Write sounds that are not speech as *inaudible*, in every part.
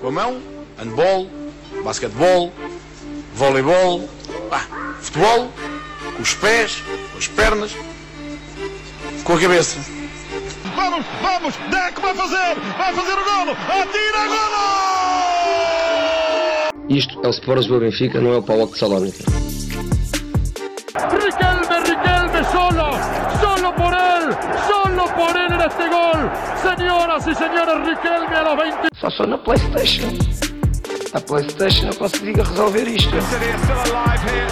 Com a mão, handball, basquetebol, voleibol, ah, futebol, com os pés, com as pernas, com a cabeça. Vamos, vamos, Deco vai fazer, vai fazer o golo, atira golo! Isto é o Sport Lisboa Benfica, não é o Paulo de Salónica. Este gol. Señoras y señores, Riquelme a los 20. Só sou na Playstation. Na Playstation eu consigo resolver isto. City are still alive here.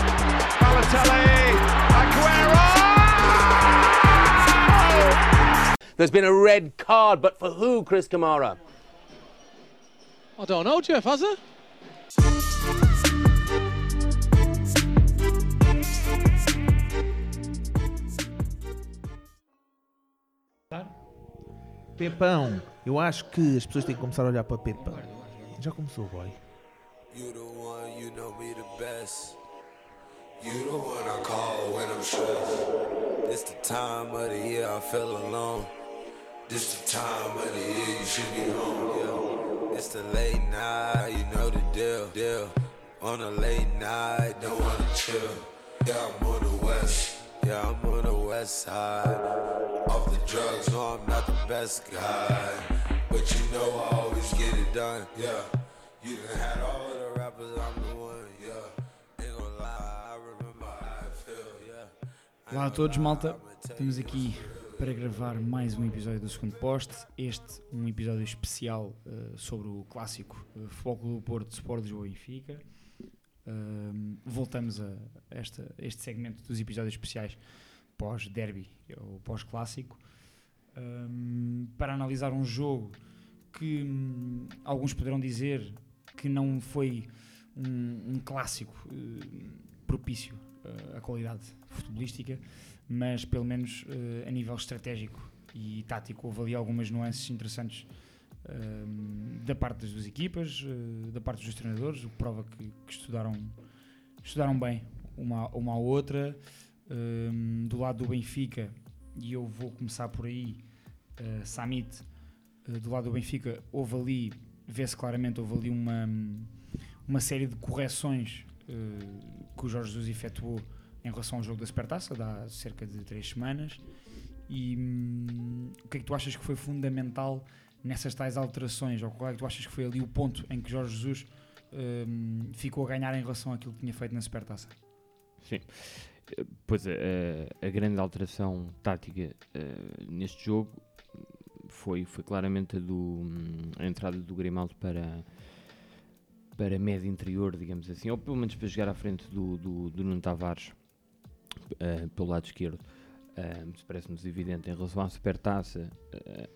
Balotelli, Aguero! There's been a red card, but for who, Chris Kamara? I don't know, Jeff, has there? Pepão. Eu acho que as pessoas têm que começar a olhar para Pepão. Já começou, boy. You the one, you know me the best. You the one call when I'm stressed. This the time of the year I feel alone. This the time of the year you should be home, yeah. It's the late night, you know the deal, deal. On a late night, don't wanna chill. Yeah, I'm on the west. Yeah, I'm on the west side. Off the drugs, no, I'm not the best guy. But you know I always get it done, yeah. You done had all of the rappers, I'm the one, yeah. Ain't gonna lie, I remember how I feel, yeah. Olá a todos, malta. Estamos aqui para gravar mais um episódio do segundo poste. Este, um episódio especial uh, sobre o clássico uh, Futebol Clube do Porto, Sport Lisboa e Benfica. Um, voltamos a, esta, este segmento dos episódios especiais pós-derby ou pós-clássico um, para analisar um jogo que hum, alguns poderão dizer que não foi um, um clássico uh, propício uh, à qualidade futebolística, mas pelo menos uh, a nível estratégico e tático houve ali algumas nuances interessantes da parte das duas equipas, uh, da parte dos treinadores, o que prova que, que estudaram, estudaram bem uma, uma à outra. Do lado do Benfica, e eu vou começar por aí, uh, Samit, uh, do lado do Benfica, houve ali, vê-se claramente, houve ali uma, uma série de correções que o Jorge Jesus efetuou em relação ao jogo da Supertaça, há cerca de três semanas. E hum, o que é que tu achas que foi fundamental nessas tais alterações? Ou qual é que tu achas que foi ali o ponto em que Jorge Jesus hum, ficou a ganhar em relação àquilo que tinha feito na Supertaça? Sim. Pois é, a, a grande alteração tática uh, neste jogo foi, foi claramente a, do, a entrada do Grimaldo para, para médio interior, digamos assim, ou pelo menos para jogar à frente do, do, do Nuno Tavares uh, pelo lado esquerdo. Um, parece-nos evidente em relação à supertaça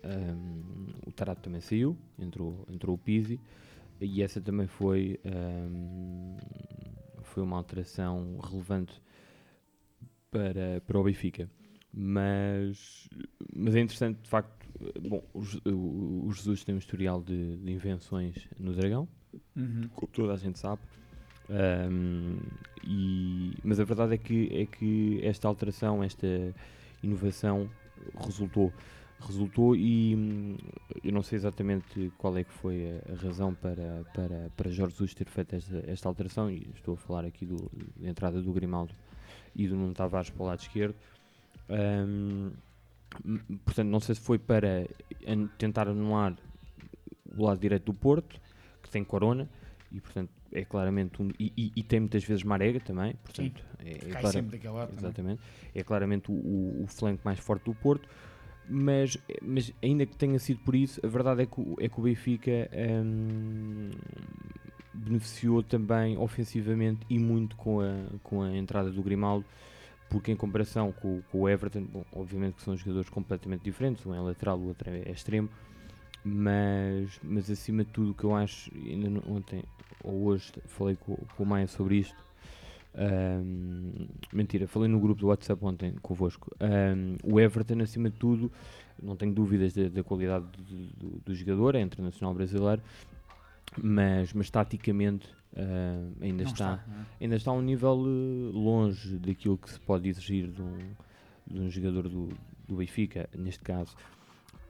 um, o Tarato também saiu entrou, entrou o Pizzi e essa também foi um, foi uma alteração relevante para, para o Benfica. Mas, mas é interessante de facto bom, o, o Jesus tem um historial de, de invenções no Dragão. Uhum. como toda a gente sabe um, e, mas a verdade é que, é que esta alteração, esta inovação resultou. Resultou e hum, eu não sei exatamente qual é que foi a, a razão para, para, para Jorge Jesus ter feito esta, esta alteração e estou a falar aqui do, da entrada do Grimaldo e do Nuno Tavares para o lado esquerdo. Um, portanto, não sei se foi para tentar anular o lado direito do Porto, que tem Corona, e portanto é claramente um. E, e, e tem muitas vezes Marega também, portanto. Sim, é, é cai clara- sempre daquele lado também. Exatamente. É claramente o, o, o flanco mais forte do Porto. Mas, mas ainda que tenha sido por isso, a verdade é que o, é que o Benfica hum, beneficiou também ofensivamente e muito com a, com a entrada do Grimaldo, porque em comparação com, com o Everton, bom, obviamente que são jogadores completamente diferentes, um é lateral, o outro é, é extremo, mas, mas acima de tudo o que eu acho, ainda ontem ou hoje falei com, com o Maia sobre isto, Ahm, mentira, falei no grupo do WhatsApp ontem convosco. Ahm, o Everton, acima de tudo, não tenho dúvidas da, da qualidade do, do- do jogador, é internacional brasileiro, mas, mas taticamente ah, ainda, Não está, está, é? ainda está a um nível eh, longe daquilo que se pode exigir de um, de um jogador do, do Benfica, neste caso,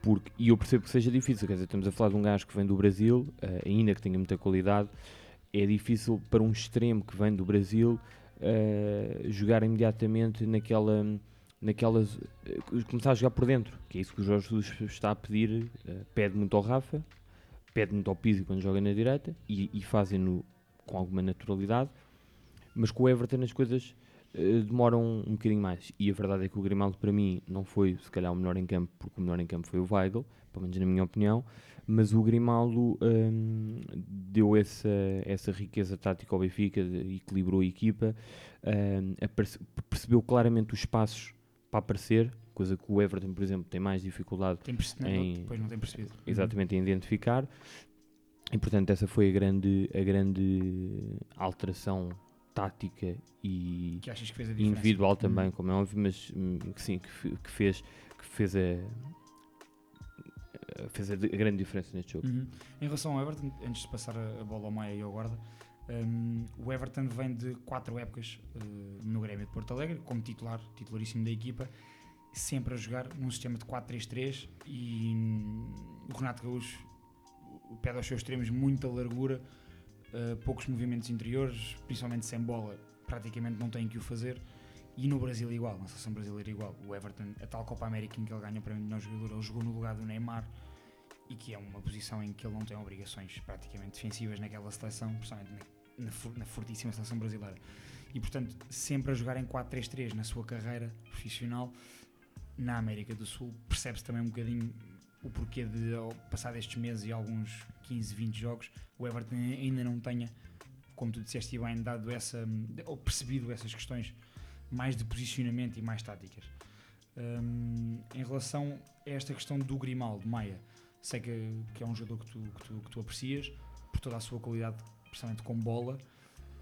porque, e eu percebo que seja difícil, quer dizer, estamos a falar de um gajo que vem do Brasil, eh, ainda que tenha muita qualidade, é difícil para um extremo que vem do Brasil eh, jogar imediatamente naquela, naquelas, eh, começar a jogar por dentro, que é isso que o Jorge Jesus está a pedir, pede muito ao Rafa, pede muito ao Pizzi quando joga na direita, e, e fazem-no com alguma naturalidade, mas com o Everton as coisas eh, demoram um bocadinho mais. E a verdade é que o Grimaldo, para mim, não foi se calhar o melhor em campo, porque o melhor em campo foi o Weigl, pelo menos na minha opinião. Mas o Grimaldo hum, deu essa, essa riqueza tática ao Benfica, equilibrou a equipa, hum, percebeu claramente os espaços para aparecer, coisa que o Everton, por exemplo, tem mais dificuldade Tem em, depois não tem percebido. exatamente em identificar. E portanto essa foi a grande, a grande alteração tática e Que achas que fez a diferença? individual também, Uhum. como é óbvio, mas hum, que sim, que, que fez, que fez a, a- fez a, de- a grande diferença neste jogo. Uhum. Em relação ao Everton, antes de passar a, bola ao Maia e ao Guarda, hum, o Everton vem de quatro épocas eh, no Grêmio de Porto Alegre, como titular, titularíssimo da equipa, sempre a jogar num sistema de 4-3-3 e hum, o Renato Gaúcho o- pede aos seus extremos muita largura, eh, poucos movimentos interiores, principalmente sem bola, praticamente não tem que o fazer. E no Brasil igual, na seleção brasileira igual. O Everton, a tal Copa América em que ele ganha para melhor jogador, ele jogou no lugar do Neymar e que é uma posição em que ele não tem obrigações praticamente defensivas naquela seleção, principalmente na, na, na fortíssima seleção brasileira. E portanto, sempre a jogar em 4-3-3 na sua carreira profissional na América do Sul, percebe-se também um bocadinho o porquê de, ao passar destes meses e alguns 15, 20 jogos, o Everton ainda não tenha, como tu disseste bem, dado essa, ou percebido essas questões mais de posicionamento e mais táticas. Hum, em relação a esta questão do Grimaldo, Maia, sei que, que é um jogador que tu, que, tu, que tu aprecias por toda a sua qualidade, principalmente com bola.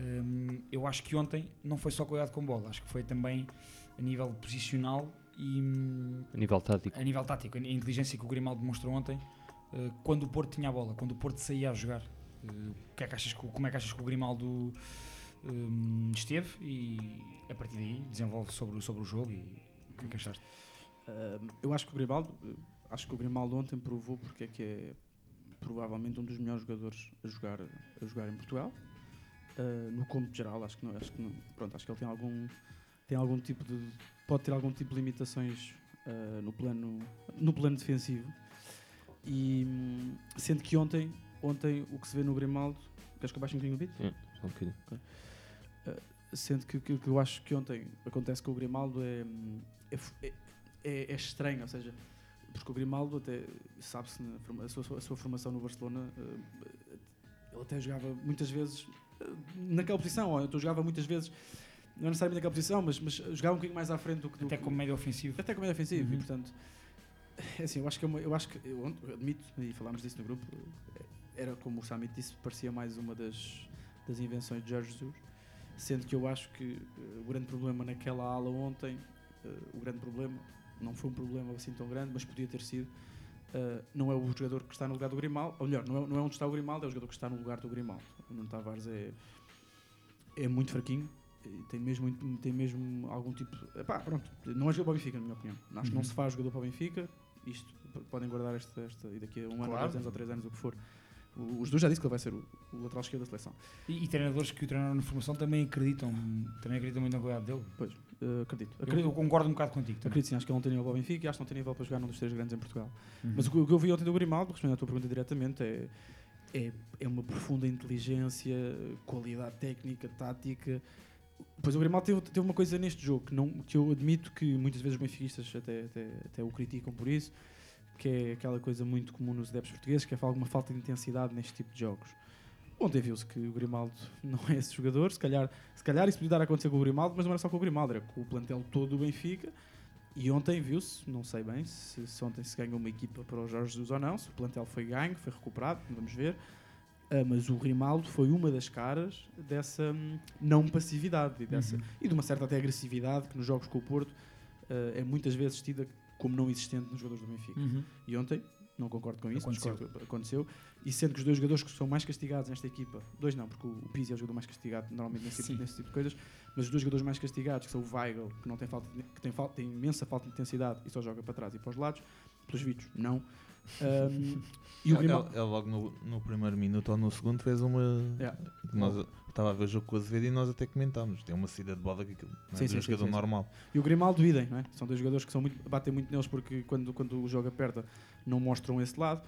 Hum, eu acho que ontem não foi só qualidade com bola, acho que foi também a nível posicional e hum, A nível tático. a nível tático, a inteligência que o Grimaldo demonstrou ontem, quando o Porto tinha a bola, quando o Porto saía a jogar. Eh, que é que achas como é que achas que o Grimaldo hum, esteve e a partir daí desenvolve sobre, sobre o jogo e o que é que achaste? Uh, eu acho que o Grimaldo, uh, acho que o Grimaldo ontem provou porque é que é provavelmente um dos melhores jogadores a jogar, a jogar em Portugal. Uh, no cômputo geral, acho que não, acho que não, pronto, acho que ele tem algum tem algum tipo de pode ter algum tipo de limitações uh, no plano no plano defensivo. E hum, sendo que ontem, ontem o que se vê no Grimaldo, queres que eu baixe um bocadinho o beat? Sim, só um bocadinho. Uh, sendo que o que, que eu acho que ontem acontece com o Grimaldo é, hum, é, é, é- é estranho, ou seja, porque o Grimaldo até sabe-se a sua, a sua formação no Barcelona, uh, ele até jogava muitas vezes uh, naquela posição, ou então jogava muitas vezes, não é necessariamente naquela posição, mas, mas jogava um bocadinho mais à frente do que do Até como médio ofensivo. até como é ofensivo, Uhum. e portanto, é assim, eu acho que, é uma- eu, acho que eu eu admito, e falámos disso no grupo, era como o Samit disse, parecia mais uma das, das invenções de Jorge Jesus, sendo que eu acho que eh, o grande problema naquela ala ontem, eh, o grande problema, não foi um problema assim tão grande, mas podia ter sido, eh, não é o jogador que está no lugar do Grimaldo, ou melhor, não é, não é onde está o Grimaldo, é o jogador que está no lugar do Grimaldo. O Nuno Tavares é, é muito fraquinho, tem mesmo, tem mesmo algum tipo. Epá, pronto, não é jogador para o Benfica, na minha opinião. Acho que não Uhum. se faz jogador para o Benfica. Isto podem guardar esta, esta e daqui a um ano, Claro. dois anos ou três anos, o que for. O- Os dois já disse que ele vai ser o, o lateral esquerdo da seleção. E, e treinadores que o treinaram na formação também acreditam, também acreditam muito na qualidade dele. Pois, eh, acredito. Eu, acredito. eu concordo um bocado contigo. também. Acredito sim, acho que ele não tem nível para o Benfica e acho que não tem nível para jogar num dos três grandes em Portugal. Uhum. Mas o que, o que eu vi ontem do Grimaldo, respondendo à tua pergunta diretamente, é, é, é uma profunda inteligência, qualidade técnica, tática. Pois o Grimaldo teve, teve uma coisa neste jogo que, não, que eu admito que muitas vezes os benfiquistas até, até, até o criticam por isso, que é aquela coisa muito comum nos adeptos portugueses, que é alguma falta de intensidade neste tipo de jogos. Ontem viu-se que o Grimaldo *laughs* não é esse jogador, se calhar, se calhar isso podia dar a acontecer com o Grimaldo, mas não era só com o Grimaldo, era com o plantel todo do Benfica. E ontem viu-se, não sei bem se, se ontem se ganhou uma equipa para o Jorge Jesus ou não, se o plantel foi ganho, foi recuperado, vamos ver. Ah, mas o Grimaldo foi uma das caras dessa hum, não passividade e, dessa, Uhum. e de uma certa até agressividade que nos jogos com o Porto ah, é muitas vezes tida como não existente nos jogadores do Benfica. Uhum. E ontem, não concordo com isso, Aconteceu. aconteceu. E sendo que os dois jogadores que são mais castigados nesta equipa, dois não, porque o Pizzi é o jogador mais castigado normalmente nesse, tipo, nesse tipo de coisas, Mas os dois jogadores mais castigados, que são o Weigl, que, não tem, falta de- que tem, falta, tem imensa falta de intensidade e só joga para trás e para os lados, pelos vídeos, não. Ahm, e o Ele, Grimaldo. ele logo no, no primeiro minuto ou no segundo fez uma. Yeah. Nós, estava a ver o jogo com o Azevedo e nós até comentámos. Tem uma saída de bola que aquilo é Sim, sim, um jogador sim, normal. E o Grimaldo idem, não é? São dois jogadores que são muito, batem muito neles porque quando, quando o jogo aperta não mostram esse lado.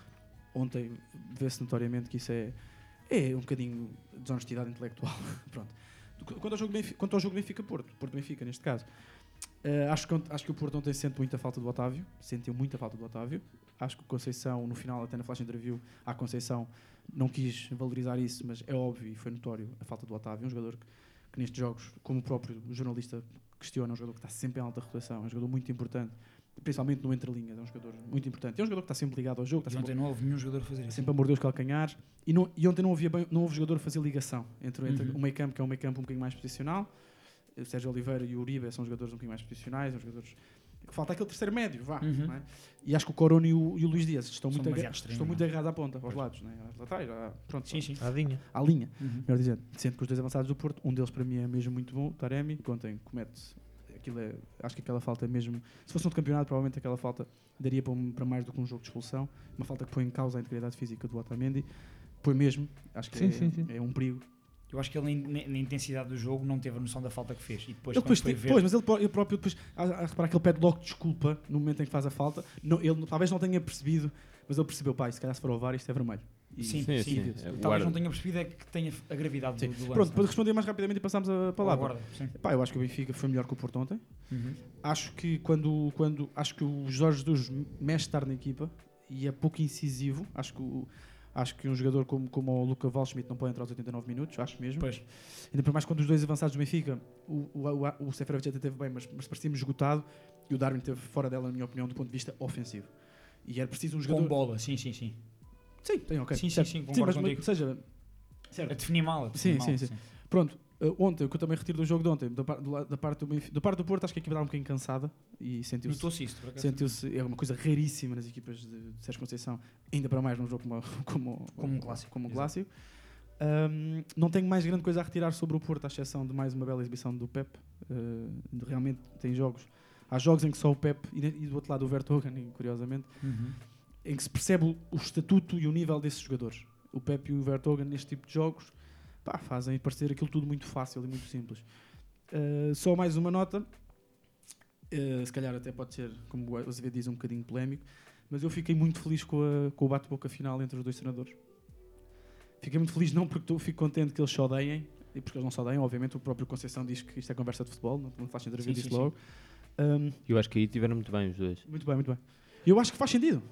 Ontem vê-se notoriamente que isso é, é um bocadinho de desonestidade intelectual. *laughs* Pronto. Quanto ao jogo Benfica, quanto ao jogo Benfica-Porto, Porto-Benfica neste caso, eh, acho, que, acho que o Porto ontem sente muita falta do Otávio, sentiu muita falta do Otávio. Acho que o Conceição, no final, até na flash interview, a Conceição não quis valorizar isso, mas é óbvio e foi notório a falta do Otávio, um jogador que, que nestes jogos, como o próprio jornalista questiona, é um jogador que está sempre em alta rotação, é um jogador muito importante, principalmente no entrelinhas, é um jogador muito importante. É um jogador que está sempre ligado ao jogo, está E ontem não houve nenhum jogador a fazer isso. sempre a morder os calcanhares. E, não, e ontem não, havia bem, não houve jogador a fazer ligação entre, entre Uhum. o meio campo, que é um meio campo um bocadinho mais posicional, o Sérgio Oliveira e o Uribe são jogadores um bocadinho mais posicionais, são jogadores que falta aquele terceiro médio, vá. Uhum. não é? E acho que o Corona e o, e o Luís Dias estão São muito, aga- demasiado extremos, estão muito é? agarrados à ponta, aos lados, né? laterais, à- pronto, Sim, sim. À linha. à linha. Uhum. Melhor dizendo, sendo que os dois avançados do Porto, um deles para mim é mesmo muito bom, o Taremi, que ontem comete aquilo é, acho que aquela falta é mesmo, se fosse um campeonato, provavelmente aquela falta daria para, um- para mais do que um jogo de expulsão, uma falta que põe em causa a integridade física do Otamendi, põe mesmo, acho que Sim, é, sim, sim. é um perigo. Eu acho que ele, na, intensidade do jogo, não teve a noção da falta que fez. E depois, ele depois, foi ver, pois, mas ele, ele próprio depois, a, a reparar que ele pede logo desculpa no momento em que faz a falta, não, ele talvez não tenha percebido, mas ele percebeu, pai, se calhar se for ao VAR isto é vermelho. E- Sim, Sim, sim. sim. viu-se. É, Talvez guarda- não tenha percebido é que tenha a gravidade Sim. do, do lance. Pronto, para é? responder mais rapidamente e passamos a palavra. guarda, sim. Pá, eu acho que o Benfica foi melhor que o Porto ontem. Uhum. Acho que quando, quando acho que o Jorge Jesus mexe estar na equipa e é pouco incisivo. Acho que, o- acho que um jogador como, como o Luca Waldschmidt não pode entrar aos 89 minutos, acho mesmo. Pois. Ainda por mais quando os dois avançados do Benfica, o, o, o, o Seferovic até teve bem, mas, mas parecia-me esgotado e o Darwin teve fora dela, na minha opinião, do ponto de vista ofensivo. E era preciso um jogador. Com bola, sim, sim, sim. Sim, tem, ok. Sim, sim, certo. sim, concordo mas, contigo. Ou seja, A definir mal. A definir Sim, mal, sim, sim. Pronto, uh, ontem, o que eu também retiro do jogo de ontem, da, par- do da parte do, da parte do Porto, acho que a equipa estava um bocadinho cansada e sentiu-se. Notou-se acaso. Sentiu-se, é uma coisa raríssima nas equipas de, de Sérgio Conceição, ainda para mais num jogo como, *laughs* como, Como um clássico, Como um clássico. Um, não tenho mais grande coisa a retirar sobre o Porto, à exceção de mais uma bela exibição do Pep. Uh, realmente tem jogos. Há jogos em que só o Pep e, e do outro lado o Vertonghen, *laughs* curiosamente, Uhum. em que se percebe o, o estatuto e o nível desses jogadores. O Pep e o Vertonghen, neste tipo de jogos, pá, fazem parecer aquilo tudo muito fácil e muito simples. Uh, só mais uma nota, uh, se calhar até pode ser, como o Azevedo diz, um bocadinho polémico, mas eu fiquei muito feliz com, a- com o bate-boca final entre os dois treinadores. Fiquei muito feliz não porque tô, fico contente que eles se odeiem, e porque eles não se odeiam, obviamente o próprio Conceição diz que isto é conversa de futebol, não, não faz entrevista Sim, sim, sim. logo. Um, Eu acho que aí tiveram muito bem os dois. muito bem, muito bem. E eu acho que faz sentido.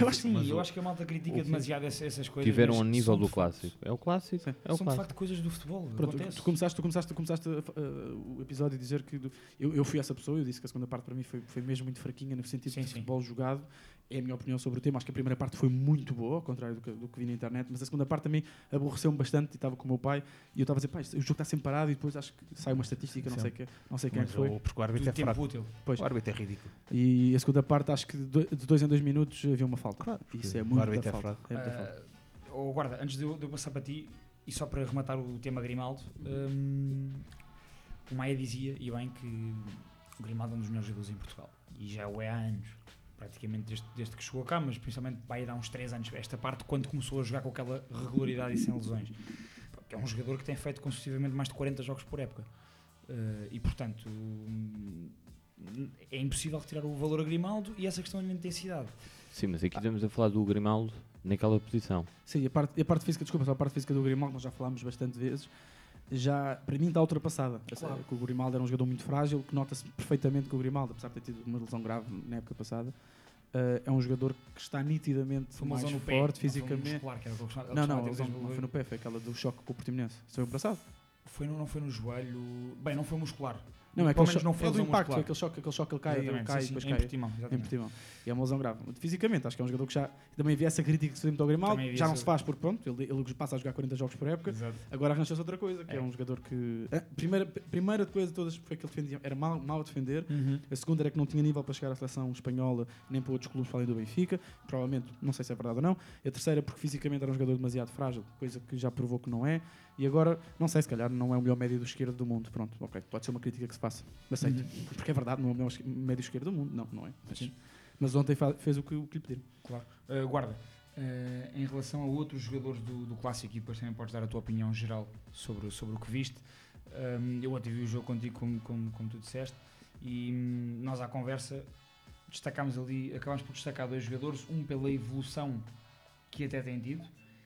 Eu acho que Sim, eu o- acho que a malta critica demasiado essa- essas coisas. Tiveram mas a nível do clássico. É o clássico. É o São de facto coisas do futebol. Pronto, tu começaste, tu começaste, tu começaste uh, uh, o episódio a dizer que do- eu, eu fui essa pessoa, eu disse que a segunda parte para mim foi, foi mesmo muito fraquinha no sentido Sim, de sim. futebol jogado. É a minha opinião sobre o tema. Acho que a primeira parte foi muito boa, ao contrário do que, do que vi na internet, mas a segunda parte também aborreceu-me bastante e estava com o meu pai e eu estava a dizer, pá, isto- o jogo está sempre parado e depois acho que sai uma estatística, não sei, que, não sei quem é Mas foi. o- Porque o árbitro Do é tempo fraco. útil. Pois. O árbitro é ridículo. E a segunda parte, acho que de do- de dois em dois minutos havia uma falta. Isso é o muito árbitro é falta. É muita falta. Ah, oh, guarda, antes de eu, de eu passar para ti, e só para rematar o tema Grimaldo, hum, o Maia dizia, e bem, que o Grimaldo é um dos melhores jogadores em Portugal. E já o é há anos. Praticamente desde, desde que chegou cá, mas principalmente vai dar uns 3 anos. Esta parte, quando começou a jogar com aquela regularidade e sem lesões. É um jogador que tem feito consecutivamente mais de 40 jogos por época. Ah, e portanto, é impossível retirar o valor a Grimaldo e essa questão da intensidade. Sim, mas aqui estamos a falar do Grimaldo naquela posição. Sim, a parte, a parte física, desculpa, a parte física do Grimaldo, nós já falámos bastante vezes, já, para mim está ultrapassada. Claro. Que o Grimaldo era um jogador muito frágil, que nota-se perfeitamente que o Grimaldo, apesar de ter tido uma lesão grave na época passada, eh, é um jogador que está nitidamente Foi mais no pé, forte não foi fisicamente. muscular, que era o que eu costumava- eu Não, não, não foi no pé, foi aquela do choque com o Portimonense. Isso foi passado? Foi não foi no joelho. Bem, não foi muscular. Não, é aquele menos não foi é do impacto, muscular. aquele choque, aquele choque, ele cai, ele cai sim, e depois sim, cai. em Portimão, Em. Portimão. E é uma lesão grave. Fisicamente, acho que é um jogador que já. Também havia essa crítica que se muito ao Grimaldo. Já não essa- se faz porque, pronto, ele, ele passa a jogar 40 jogos por época. Exato. Agora arranja-se outra coisa, que é. É. um jogador que. A primeira, primeira coisa de todas foi que ele defendia, era mal, mal a defender. Uhum. A segunda era que não tinha nível para chegar à seleção espanhola nem para outros clubes além do Benfica. Provavelmente, não sei se é verdade ou não. A terceira, porque fisicamente era um jogador demasiado frágil, coisa que já provou que não é. E agora, não sei, se calhar não é o melhor médio do esquerdo do mundo. Pronto, ok, pode ser uma crítica que se faça. Aceito. Uhum. Porque é verdade, não é o melhor médio esquerdo do mundo. Não, não é. Mas, mas ontem fez o que, o que lhe pediram. Claro. Uh, guarda, uh, em relação a outros jogadores do, do Clássico, e depois também podes dar a tua opinião geral sobre, sobre o que viste. Um, eu ontem vi o jogo contigo, como, como, como tu disseste, e hum, nós à conversa destacámos ali, acabámos por destacar dois jogadores, um pela evolução que até tem tido,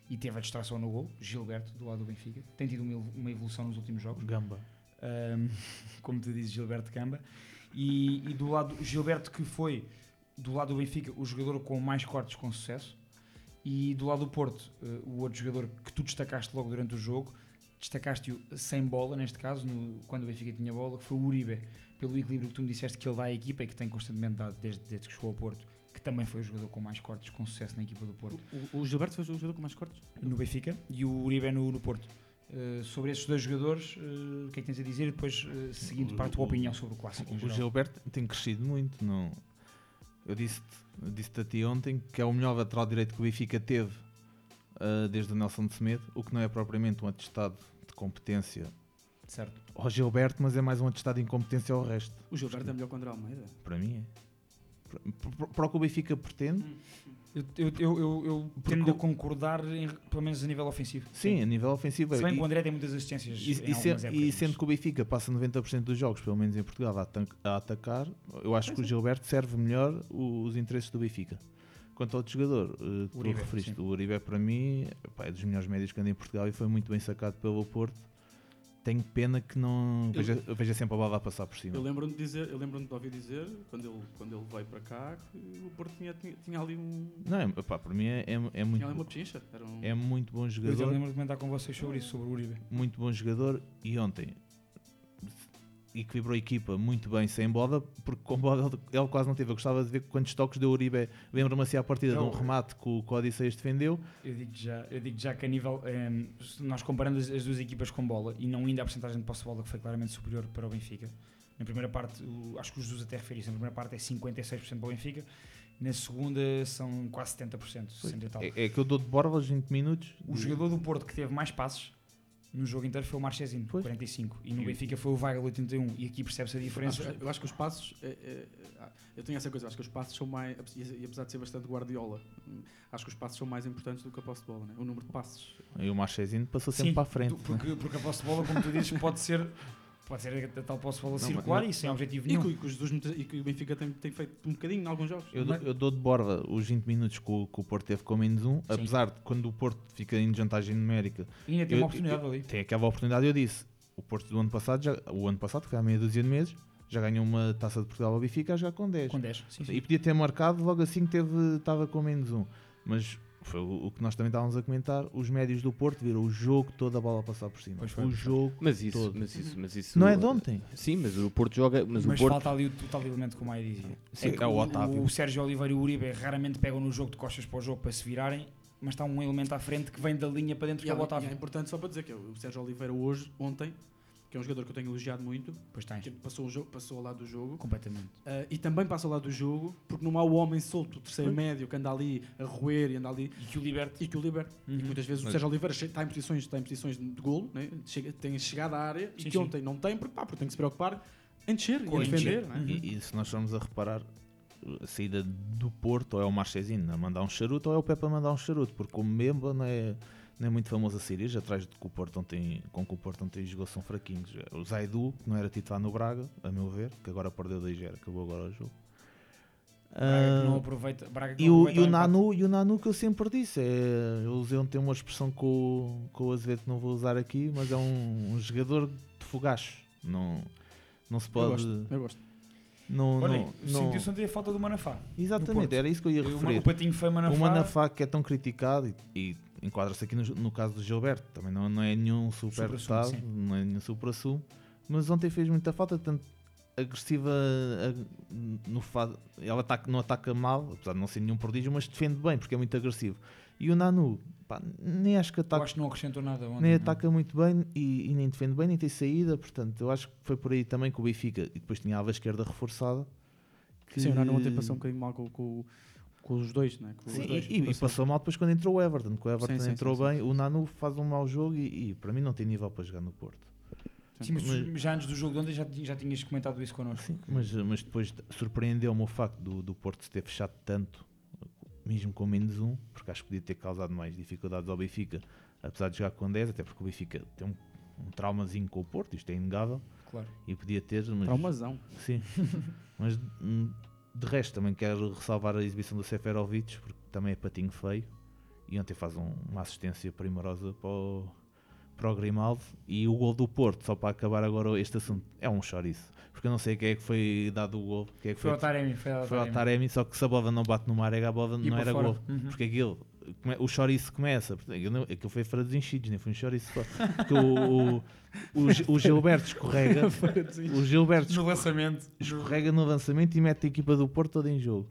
e teve a distração no gol, Gilberto, do lado do Benfica, tem tido uma, evo- uma evolução nos últimos jogos. Gamba. Um, *laughs* como tu dizes, Gilberto Camba. E, e do lado, Gilberto que foi do lado do Benfica o jogador com mais cortes com sucesso. E do lado do Porto, eh, o outro jogador que tu destacaste logo durante o jogo, destacaste-o sem bola, neste caso, no- quando o Benfica tinha bola, que foi o Uribe, pelo equilíbrio que tu me disseste que ele dá à equipa e que tem constantemente dado desde, desde que chegou ao Porto, também foi o jogador com mais cortes com sucesso na equipa do Porto. O, o Gilberto foi o jogador com mais cortes? No Benfica e o Uribe no, no Porto. Uh, sobre esses dois jogadores, uh, o que é que tens a dizer? E depois, uh, seguindo para a tua opinião sobre o clássico. O. Gilberto tem crescido muito. Não... Eu disse-te disse a ti ontem que é o melhor lateral direito que o Benfica teve desde o Nelson de Semedo, o que não é propriamente um atestado de competência Certo. ao Gilberto, mas é mais um atestado de incompetência ao resto. O Gilberto é melhor que o André Almeida. Para mim é. Para- o que o Benfica pretende, Eu, eu, eu, eu, tendo a concordar, em- pelo menos a nível ofensivo. sim, a nível ofensivo. Se bem é. que o André tem muitas assistências E, e, algumas se- épocas, e sendo que o Benfica passa 90% dos jogos, pelo menos em Portugal, a, a atacar, eu acho que o Gilberto serve melhor os interesses do Benfica. Quanto ao outro jogador, que tu Uribe, referiste, sim. o Uribe para mim pá, é dos melhores médios que anda em Portugal e foi muito bem sacado pelo Porto. Tenho pena que não Eu- veja, veja sempre a bola a passar por cima. Eu lembro-me de dizer, eu lembro-me de ouvir dizer, quando ele, quando ele veio para cá, que o Porto tinha, tinha, tinha ali um. Não, é, pá, para mim é, é, é muito, Tinha ali uma pechincha. Era um... é muito bom Eu jogador. também lembro de comentar com vocês sobre isso, sobre o Uribe. muito bom jogador e ontem equilibrou a equipa muito bem sem bola, porque com bola ele, ele quase não teve. Eu gostava de ver quantos toques deu o Uribe. Lembro-me assim à partida de um remate que o, que o Odisseias defendeu. Eu digo já, eu digo já que a nível, em, se nós comparando as, as duas equipas com bola e não ainda a porcentagem de posse de bola que foi claramente superior para o Benfica. Na primeira parte, o- acho que os Jesus até referiram, na primeira parte é 56% para o Benfica, na segunda são quase 70%, 60 e tal. É, é que eu dou de borla aos 20 minutos. O jogador do Porto que teve mais passes no jogo inteiro foi o Marchezinho, 45, e no Benfica foi o Weigl, 81, e aqui percebe-se a diferença. Acho- eu acho que os passos. é, é, eu tenho essa coisa, acho que os passos são mais. E apesar de ser bastante guardiola, acho que os passos são mais importantes do que a posse de bola, né? o número de passos. E o Marchezinho passou sempre Sim, para a frente. tu- porque, porque a posse de bola, como tu dizes, pode ser, *laughs* pode ser a tal bola Não, circular e sem objetivo E nenhum. que, e que os muitas- e que o Benfica tem, tem feito um bocadinho em alguns jogos. Eu, dou- eu dou de borla os 20 minutos que o, que o Porto teve com menos um, apesar de quando o Porto fica em desvantagem numérica. E ainda tem eu- uma oportunidade eu- ali. Tem aquela oportunidade, eu disse. O Porto do ano passado, já, o ano passado, que foi há meia dúzia de meses, já ganhou uma taça de Portugal ao Benfica já com 10. Com 10, sim, sim. E podia ter marcado logo assim que teve, estava com menos um. Mas foi o, que nós também estávamos a comentar. Os médios do Porto viram o jogo todo a bola passar por cima. O jogo Mas isso, todo. mas isso, mas isso Não é de ontem. Sim, mas o Porto joga, mas, Mas, o Porto falta ali o, tal elemento que o Maia dizia. Sim, que é o Otávio. O Sérgio Oliveira e o Uribe raramente pegam no jogo de costas para o jogo para se virarem, mas está um elemento à frente que vem da linha para dentro E que é o é, Otávio. é importante só para dizer que o Sérgio Oliveira hoje, ontem, que é um jogador que eu tenho elogiado muito, Pois tens. que passou, o jogo, passou ao lado do jogo, Completamente. ah, e também passa ao lado do jogo, porque não há o homem solto, o terceiro médio, que anda ali a roer e anda ali E que o liberte. e que o liberte. E que muitas vezes o Sérgio Oliveira está em posições, está em posições de golo, né? Chega, tem chegado à área Sim, e que sim. ontem não tem, porque, pá, porque tem que se preocupar em descer Com e em defender. né? Uhum. E, e se nós formos a reparar, a saída do Porto ou é o Marchezinho a mandar um charuto ou é o Pepe a mandar um charuto, porque o Memba não é, não é muito famoso a já atrás de que o Porto ontem, com que o Porto ontem jogou são fraquinhos. O Zaidu, que não era titular no Braga, a meu ver, que agora perdeu da Igera, acabou agora o jogo. Braga que não Ah, aproveita. Braga que e, o, e, o. Nanu, e o Nanu que eu sempre disse, é, eu usei ontem uma expressão com, o- com o Azevedo que não vou usar aqui, mas é um, um jogador de fogacho. Não, não se Eu pode. gosto, eu gosto. Não, Olha, não, não, sentiu-se ontem a falta do Manafá. Exatamente, era isso que eu ia O, referir. o Patinho foi Manafá. O Manafá que é tão criticado e, e enquadra-se aqui no, no caso do Gilberto, também não, não é nenhum super sim. não é nenhum supra-sumo, mas ontem fez muita falta, tanto agressiva a- no fa- ela ataca, não ataca mal, apesar de não ser nenhum prodígio, mas defende bem porque é muito agressivo. E o Nanu, pá, nem acho que Eu ataca, acho que não acrescentou nada ontem. nem não. ataca muito bem e, e nem defende bem, nem tem saída, portanto, eu acho que foi por aí também que o Benfica, e depois tinha a ala esquerda reforçada. Que... Sim, o Nano ontem passou um bocadinho mal com, com, com os dois, né? Com os Sim, dois. e, e passou mal depois quando entrou o Everton. Que o Everton Sim, entrou sim, bem, o Nanu faz um mau jogo e, e para mim não tem nível para jogar no Porto. Sim, mas, já antes do jogo de ontem já, já tinhas comentado isso connosco. Sim, mas, mas depois surpreendeu-me o facto do, do Porto se ter fechado tanto, mesmo com menos um, porque acho que podia ter causado mais dificuldades ao Benfica, apesar de jogar com 10, até porque o Benfica tem um, um traumazinho com o Porto, isto é inegável. Claro. E podia ter. Mas, Traumazão. Sim. *laughs* mas hum, de resto também quero ressalvar a exibição do Seferovic, porque também é patinho feio. E ontem faz um- uma assistência primorosa para o, para o Grimaldo. E o gol do Porto, só para acabar agora este assunto, é um chouriço. Porque eu não sei quem é que foi dado o gol. Quem é que Foi ao Taremi, foi Foi ao Taremi. Só que se a bola não bate no Marega, a bola Ia não era fora. gol. Uhum. Porque aquilo, o chouriço começa. Aquilo, não- aquilo foi fora dos enchidos, nem foi um chouriço só. Porque o, o, o, Gi- o Gilberto escorrega. *laughs* O Gilberto No lançamento. escorrega no lançamento e mete a equipa do Porto toda em jogo.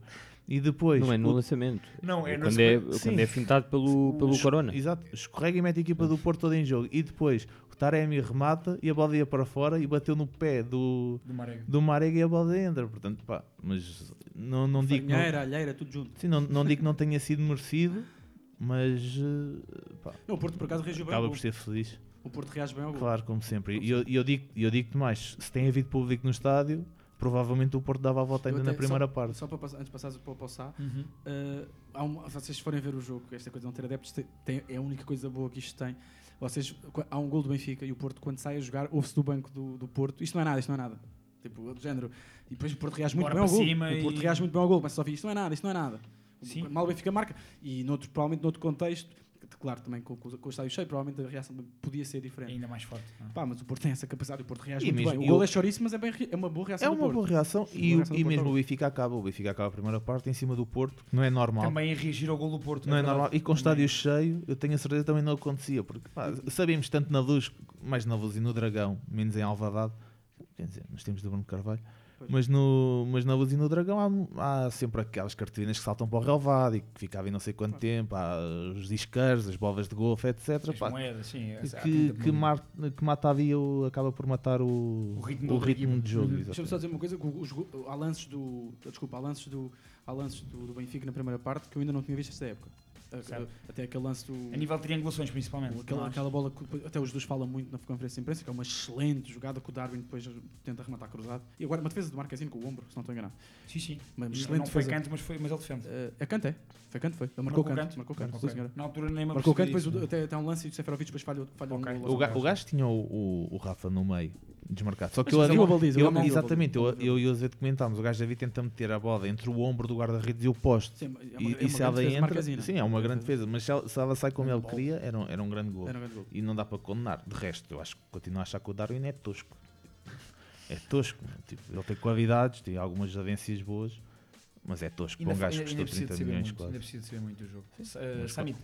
E depois. Não é no o- lançamento. Não, é no quando, é, sequ- quando é fintado pelo, pelo es- Corona. Exato, escorrega e mete a equipa do Porto toda em jogo. E depois o Taremi remata e a bola ia para fora e bateu no pé do, Do Marega. do Marega e a bola entra. Portanto, pá, mas não, não digo. que não- alheira, tudo junto. Sim, não, não digo que não tenha sido merecido, mas eh, pá, Não, o Porto por acaso reagiu bem ao acaba por ser feliz. O Porto reage bem ao gol. Claro, como sempre. E eu, eu digo, e eu digo-te mais: se tem havido público no estádio, provavelmente o Porto dava a volta ainda na até- primeira só, parte. Só para passar, antes de passares para o Poçá, Uhum. uh, há um- se vocês forem ver o jogo, esta coisa de não ter adeptos tem- tem- é a única coisa boa que isto tem. Vocês, há um gol do Benfica e o Porto, quando sai a jogar, ouve-se do banco do, do Porto. Isto não é nada, isto não é nada. Tipo, do género. E depois o Porto reage muito Bora bem ao gol. O Porto e- reage muito bem ao gol, mas só vi isto não é nada, isto não é nada. Sim. Mal o Benfica marca. E noutro, provavelmente noutro contexto, claro, também com, com, com o estádio cheio, provavelmente a reação podia ser diferente. Ainda mais forte. não é? Pá, mas o Porto tem essa capacidade, o Porto reage E muito mesmo- bem. O gol é chouriço, mas é, bem, é uma boa reação É do uma Porto. boa reação e, reação e Porto mesmo o. Benfica acaba. O Benfica acaba a primeira parte em cima do Porto, que não é normal. Também a reagir ao gol do Porto. Não é verdade. normal. E com o Também. estádio cheio, eu tenho a certeza que também não acontecia. Porque pá, sabíamos tanto na luz, mais na luz e no Dragão, menos em Alvadade, quer dizer, nos tempos do Bruno Carvalho. Mas, no, mas na luz e no Dragão há, há sempre aquelas cartolinas que saltam para o relevado e que ficavam não sei quanto tempo. Há os disqueiros, as bolas de golfe, etc. As pá, moedas, sim. há que, que, mar, que mata a via, o- acaba por matar o, O ritmo o ritmo de jogo. Uhum. Deixa-me só dizer uma coisa, os há lances do. Desculpa, há lances do, há lances do, do Benfica na primeira parte que eu ainda não tinha visto esta época. Certo. Até aquele lance do. A nível de triangulações, principalmente. Aquela, aquela bola que até os dois falam muito na conferência de imprensa, que é uma excelente jogada que o Darwin depois tenta rematar cruzado. E agora uma defesa do Marquezine com o ombro, se não estou enganado. Sim, sim. Excelente não foi defesa. canto, mas, foi, mas ele defende. É canto, é? Foi canto, foi. Ele marcou, canto. Marcou canto, Ok. sim, senhora. Na altura nem Marcou canto, depois até, até um lance e o Seferovic depois falhou, falhou Ok. um. O, o gajo tinha o, o, o Rafa no meio, desmarcado. Só que Mas eu, a baliza, eu- o a exatamente, eu, eu e o Zé comentámos. O gajo David tenta meter a bola entre o ombro do guarda-redes e o poste. Sim, é uma- e, é e se ela entra, sim, é uma grande defesa. Mas se ela, se ela sai como Grande ele bola. queria, era, um- era um grande gol. Um. E não dá para condenar. De resto, eu acho que continuo a achar que o Darwin é tosco. É tosco. Tipo, ele tem qualidades, tem algumas avências boas, mas é tosco. Para um gajo que custou precisa de 30 saber milhões muito, quase. Ainda precisa de saber muito do jogo. mas Uh, Sami,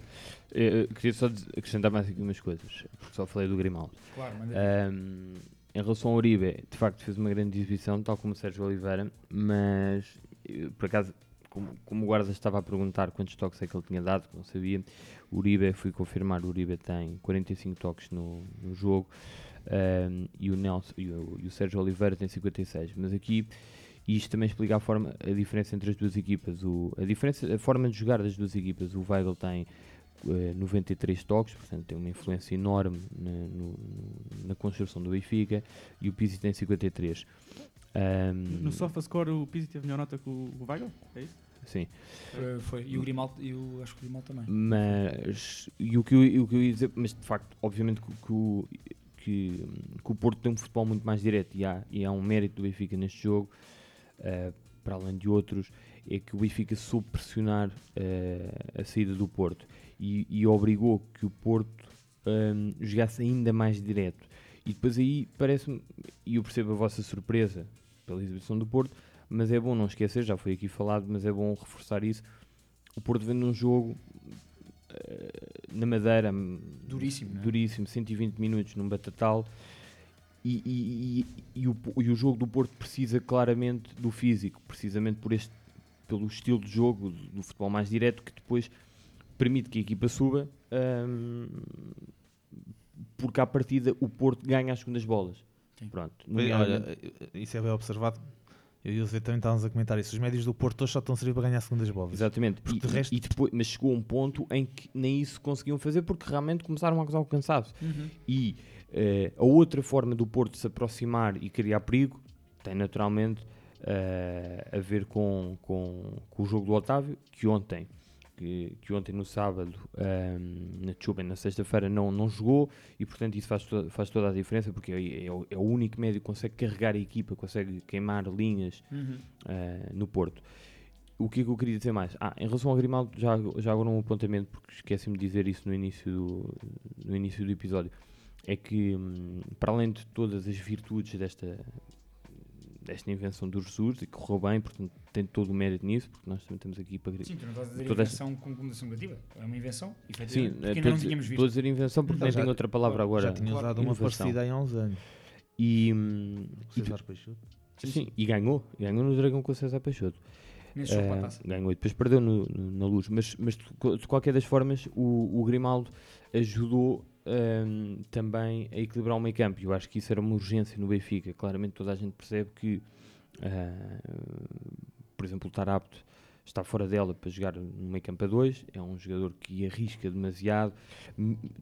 Eh, queria só acrescentar mais aqui umas coisas, porque só falei do Grimaldo. Claro, manda Ahm, em relação ao Uribe, de facto fez uma grande exibição, tal como o Sérgio Oliveira, mas eh, por acaso, como, como o guarda estava a perguntar quantos toques é que ele tinha dado, não sabia, o Uribe, fui confirmar, o Uribe tem 45 toques no, no jogo ahm, e, o Nelson, e, o, e o Sérgio Oliveira tem 56, mas aqui isto também explica a, forma, a diferença entre as duas equipas, o, a, diferença, a forma de jogar das duas equipas, o Weigl tem 93 toques, portanto tem uma influência enorme na, no- na construção do Benfica e o Pizzi tem 53. Ahm, No SofaScore o Pizzi teve melhor nota que o, o Weigl? É isso? Sim. Foi, foi. E o Grimaldo, e o, acho que o Grimaldo também. Mas, e o que, eu, e o que eu ia dizer, mas de facto, obviamente que, que o, que, que o Porto tem um futebol muito mais direto e há, e há um mérito do Benfica neste jogo, eh, para além de outros, é que o Benfica soube pressionar eh, a saída do Porto e, e obrigou que o Porto ehm, jogasse ainda mais direto. E depois aí parece-me, e eu percebo a vossa surpresa pela exibição do Porto, mas é bom não esquecer, já foi aqui falado, mas é bom reforçar isso. O Porto vem num jogo eh, na Madeira hum, Duríssimo, é? duríssimo 120 minutos num Batatal e, e- e- e o, e o jogo do Porto precisa claramente do físico, precisamente por este, pelo estilo de jogo do, do futebol mais direto que depois permite que a equipa suba hum, porque à partida o Porto ganha as segundas bolas. Sim. Pronto, Olha, isso é bem observado. Eu e o Zé também estávamos a comentar isso. Os médios do Porto hoje só estão a servir para ganhar segundas bolas. Exatamente. E, de resto- e depois, mas chegou a um ponto em que nem isso conseguiam fazer porque realmente começaram a causar o cansaço. Uhum. E eh, a outra forma do Porto se aproximar e criar perigo tem naturalmente eh, a ver com, com, com o jogo do Otávio, que ontem, que, que ontem no sábado, ehm, na Chuba, na sexta-feira, não, não jogou e portanto isso faz, to- faz toda a diferença porque é, é o, é o único médio que consegue carregar a equipa, consegue queimar linhas Uhum. eh, no Porto. O que é que eu queria dizer mais? Ah, em relação ao Grimaldo, já, já agora um apontamento, porque esqueci-me de dizer isso no início do, no início do episódio, é que, hum, para além de todas as virtudes desta, desta invenção do Jesus, e que correu bem, portanto tem todo o mérito nisso, porque nós também estamos aqui para... Sim, tu não estás a dizer toda esta- invenção com conotação negativa. É uma invenção, Sim, porque ainda estou a não dizer- tínhamos estou a visto. dizer invenção porque nem Já- tenho outra palavra agora. Já tinha usado uma parecida aí há uns anos. E, hum, César Peixoto. Sim, e ganhou. Ganhou no Dragão com o César Peixoto. Taça. ganhou e depois perdeu no- no- na luz. Mas, mas de, de qualquer das formas, o, o Grimaldo ajudou ehm, também a equilibrar o meio campo. E Eu acho que isso era uma urgência no Benfica. Claramente toda a gente percebe que, eh, por exemplo, o Tarapto está fora dela para jogar no meio campo a dois. É um jogador que arrisca demasiado,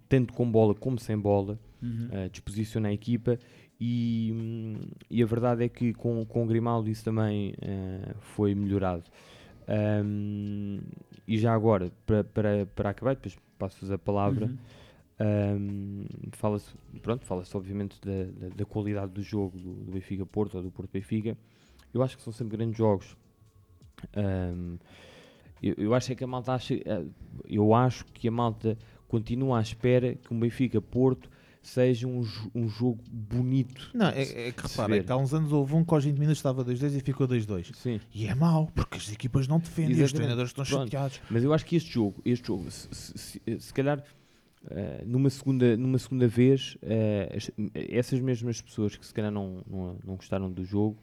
tanto com bola como sem bola. Uhum. eh, disposiciona a equipa e, e a verdade é que com, com o Grimaldo isso também eh, foi melhorado. Ahm, e já agora, para, para, para acabar, depois passo-vos a palavra, Uhum. Ahm, fala-se, pronto, fala-se obviamente da, da, da qualidade do jogo do, do Benfica Porto ou do Porto Benfica. Eu acho que são sempre grandes jogos. Ahm, eu, eu acho é que a malta acha, eh, eu acho que a malta continua à espera que um Benfica Porto seja um, um jogo bonito. Não, é, é que repara, é que há uns anos houve um que aos 20 minutos estava 2-2 e ficou 2-2. Sim. E é mau, porque as equipas não defendem, e os Exatamente. treinadores estão Pronto. chateados. Mas eu acho que este jogo, este jogo, se, se- se- se calhar eh, numa, segunda, numa segunda vez, as- essas mesmas pessoas que se calhar não, não, não gostaram do jogo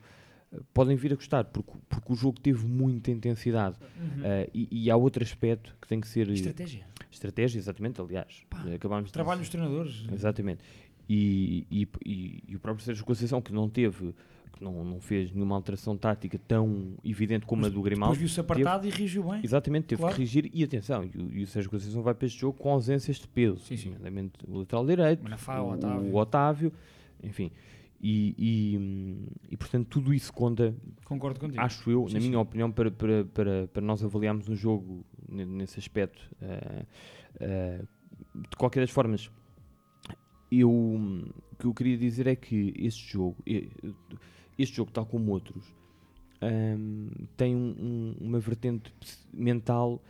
eh, podem vir a gostar, porque, porque o jogo teve muita intensidade. Uhum. E, e há outro aspecto que tem que ser. Estratégia. Estratégia, exatamente, aliás. eh, acabámos Trabalho dos treinadores. Exatamente. E, e, e, e o próprio Sérgio Conceição, que não teve, que não, não fez nenhuma alteração tática tão evidente como Mas a do Grimaldo. depois viu-se teve- apartado e reagiu bem. Exatamente, teve Claro. que corrigir. E atenção, e o, e o Sérgio Conceição vai para este jogo com ausências de peso. Nomeadamente o lateral direito, Manafá, o Otávio. o Otávio, enfim. E, e, e, portanto tudo isso conta, Concordo contigo. acho eu, Sim, na sim. minha opinião, para, para, para, para nós avaliarmos um jogo ne- nesse aspecto. Eh, eh, de qualquer das formas, eu, o que eu queria dizer é que este jogo, eh, este jogo, tal como outros, hum, tem um- um- uma vertente mental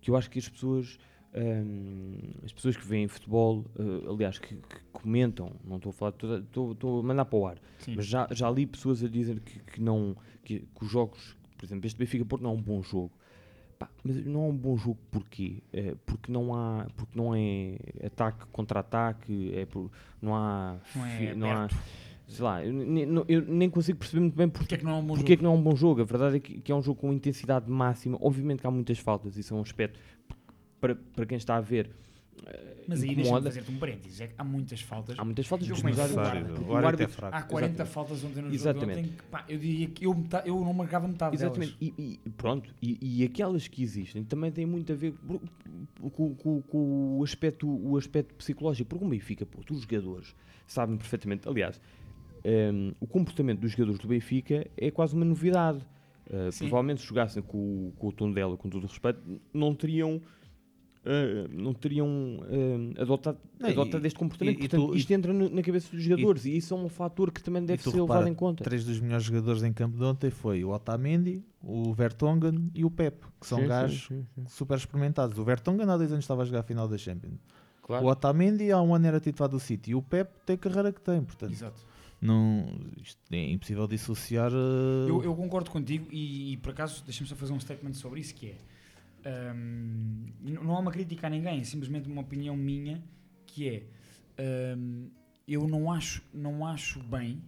que eu acho que as pessoas, hum, as pessoas que veem futebol, eh, aliás, que, que comentam, não estou a falar, estou a mandar para o ar, Sim. mas já, já li pessoas a dizer que, que não, que, que os jogos, por exemplo, este Benfica Porto não é um bom jogo. Pá, mas não é um bom jogo porquê? Eh, porque não há, porque não é ataque contra ataque, é por, não há, Não é fi- não há. Sei lá, eu, eu nem consigo perceber muito bem porque, é que não é um bom porque é jogo. que não é um bom jogo. A verdade é que, que é um jogo com intensidade máxima. Obviamente que há muitas faltas, isso é um aspecto para, para quem está a ver. eh, Mas aí deixa-me fazer-te um parênteses. É que há muitas faltas. Há muitas faltas porque começo o a árbitro- falar. o árbitro é fraco. Há 40 Exatamente. faltas ontem no jogo Exatamente. de ontem que, pá, eu diria que eu, meta- eu não marcava metade Exatamente, delas. e, e pronto, e, e aquelas que existem também têm muito a ver com, com- com o, aspecto, o aspecto psicológico, porque o Benfica, pô, os jogadores sabem perfeitamente, aliás, hum, o comportamento dos jogadores do Benfica é quase uma novidade. Uh, provavelmente se jogassem com, o- com o tom dela, com todo o respeito, não teriam uh, não teriam uh, adotado, Não, adotado e- este comportamento. e- e Portanto, tu- e- isto entra no- na cabeça dos jogadores e, isso é um fator que também deve E ser repara, levado em conta. Três dos melhores jogadores em campo de ontem foi o Otamendi, o Vertonghen e o Pep, que são Sim, sim, gajos sim, sim. super experimentados. O Vertonghen há dois anos estava a jogar a final da Champions. Claro. O Otamendi há um ano era titular do City e o Pep tem a carreira que tem, portanto. Exato. Não, isto é impossível dissociar. uh, Eu, eu concordo contigo e, e, por acaso deixa-me só fazer um statement sobre isso que é hum, n- não há uma crítica a ninguém, é simplesmente uma opinião minha que é hum, eu não acho, não acho bem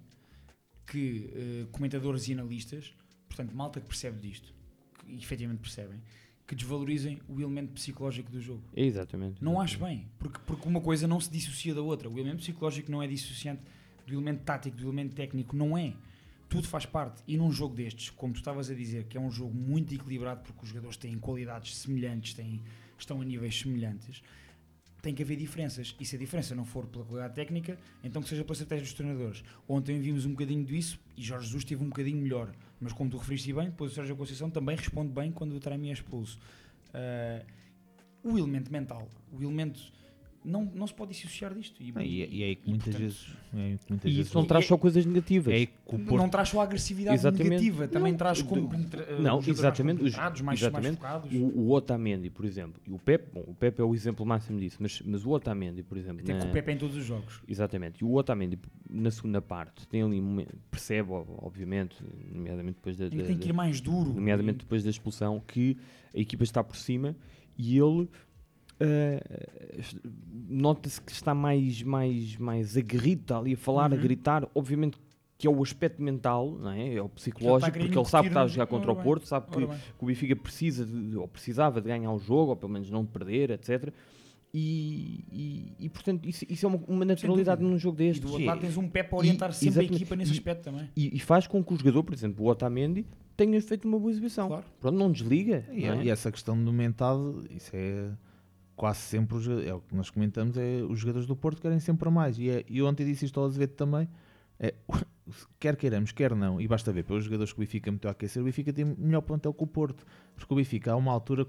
que eh, comentadores e analistas, portanto malta que percebe disto, que efetivamente percebem, que desvalorizem o elemento psicológico do jogo. Exatamente. Não acho bem, porque, porque uma coisa não se dissocia da outra. O elemento psicológico não é dissociante do elemento tático, do elemento técnico, não é. tudo faz parte. E num jogo destes, como tu estavas a dizer, que é um jogo muito equilibrado porque os jogadores têm qualidades semelhantes, têm, estão a níveis semelhantes, tem que haver diferenças. E se a diferença não for pela qualidade técnica, então que seja pela estratégia dos treinadores. Ontem vimos um bocadinho disso e Jorge Jesus esteve um bocadinho melhor. Mas como tu referiste bem, depois o Sérgio Conceição também responde bem quando o Taremi é expulso. Ah, o elemento mental, o elemento. Não, não se pode dissociar disto. E, Não, E, e é aí que e, muitas portanto, vezes. É que muitas E vezes isso não traz só coisas negativas. É que Porto. não traz só a agressividade Exatamente. negativa, também Não, traz do- como penetra- Não, os exatamente. mais os- mais, exatamente. mais focados. O, o Otamendi, por exemplo, e o Pepe, bom, o Pepe é o exemplo máximo disso, mas, mas o Otamendi, por exemplo, Até na- com o Pepe em todos os jogos. Exatamente. E o Otamendi, na segunda parte, tem ali, percebe, ob- obviamente, nomeadamente depois da, Ele da- tem que ir mais duro. nomeadamente depois da expulsão, que a equipa está por cima e ele eh, nota-se que está mais, mais, mais aguerrido, está ali a falar, a Uhum. gritar, obviamente que é o aspecto mental, não é? é o psicológico, porque ele sabe que está a jogar contra o Porto, sabe que, que o Benfica precisa de, ou precisava de ganhar o jogo, ou pelo menos não de perder, etc. E, e, e, portanto, isso, isso é uma, uma naturalidade num jogo E destes. do outro lado tens um Pepe a E- orientar sempre a equipa nesse E- aspecto também. E, e faz com que o jogador, por exemplo, o Otamendi, tenha feito uma boa exibição. Claro. Pronto, não desliga. E, não é? e essa questão do mental, isso é quase sempre, os é o que nós comentamos, é os jogadores do Porto querem sempre mais. E, é, e ontem disse isto ao Azevedo também, é, *laughs* quer queiramos, quer não, e basta ver pelos jogadores que o Benfica meteu a aquecer, o Benfica tem melhor plantel que o Porto, porque o Benfica a uma altura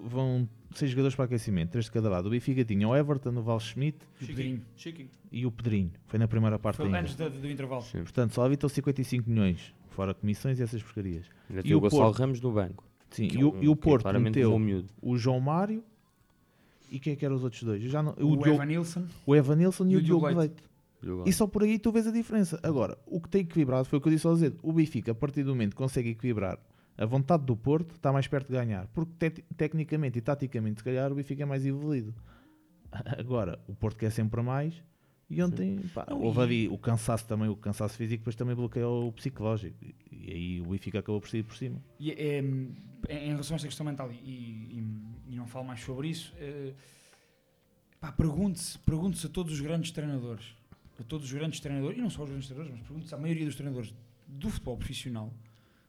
vão seis jogadores para aquecimento, três de cada lado. O Benfica tinha o Everton, o Val Schmidt E o Pedrinho. Chiquinho. e o Pedrinho, foi na primeira parte Foi ainda. antes do, do intervalo. Portanto, só havitam 55 milhões, fora comissões e essas porcarias. E o o Gonçalo Porto? Ramos no banco. Sim, que e é o, um- e o é Porto meteu o João Mário e quem é que eram os outros dois? Eu já não- O, Diogo- Evanilson. o Evanilson e, E o o Diogo Diogo Leite. Diogo E só por aí tu vês a diferença. Agora, o que tem equilibrado foi o que eu disse ao Azedo. O Benfica, a partir do momento que consegue equilibrar a vontade do Porto, está mais perto de ganhar. Porque te- tecnicamente e taticamente, se calhar, o Benfica é mais evoluído. *laughs* Agora, o Porto quer sempre mais. E ontem, pá, Não, houve e- ali o cansaço também, o cansaço físico, depois também bloqueou o psicológico. E, e aí o Benfica acabou por sair por cima. E, é, em relação a esta questão mental, e, e- e não falo mais sobre isso, pá, pergunte-se pergunte a todos os grandes treinadores, a todos os grandes treinadores, e não só os grandes treinadores, mas pergunte-se à maioria dos treinadores do futebol profissional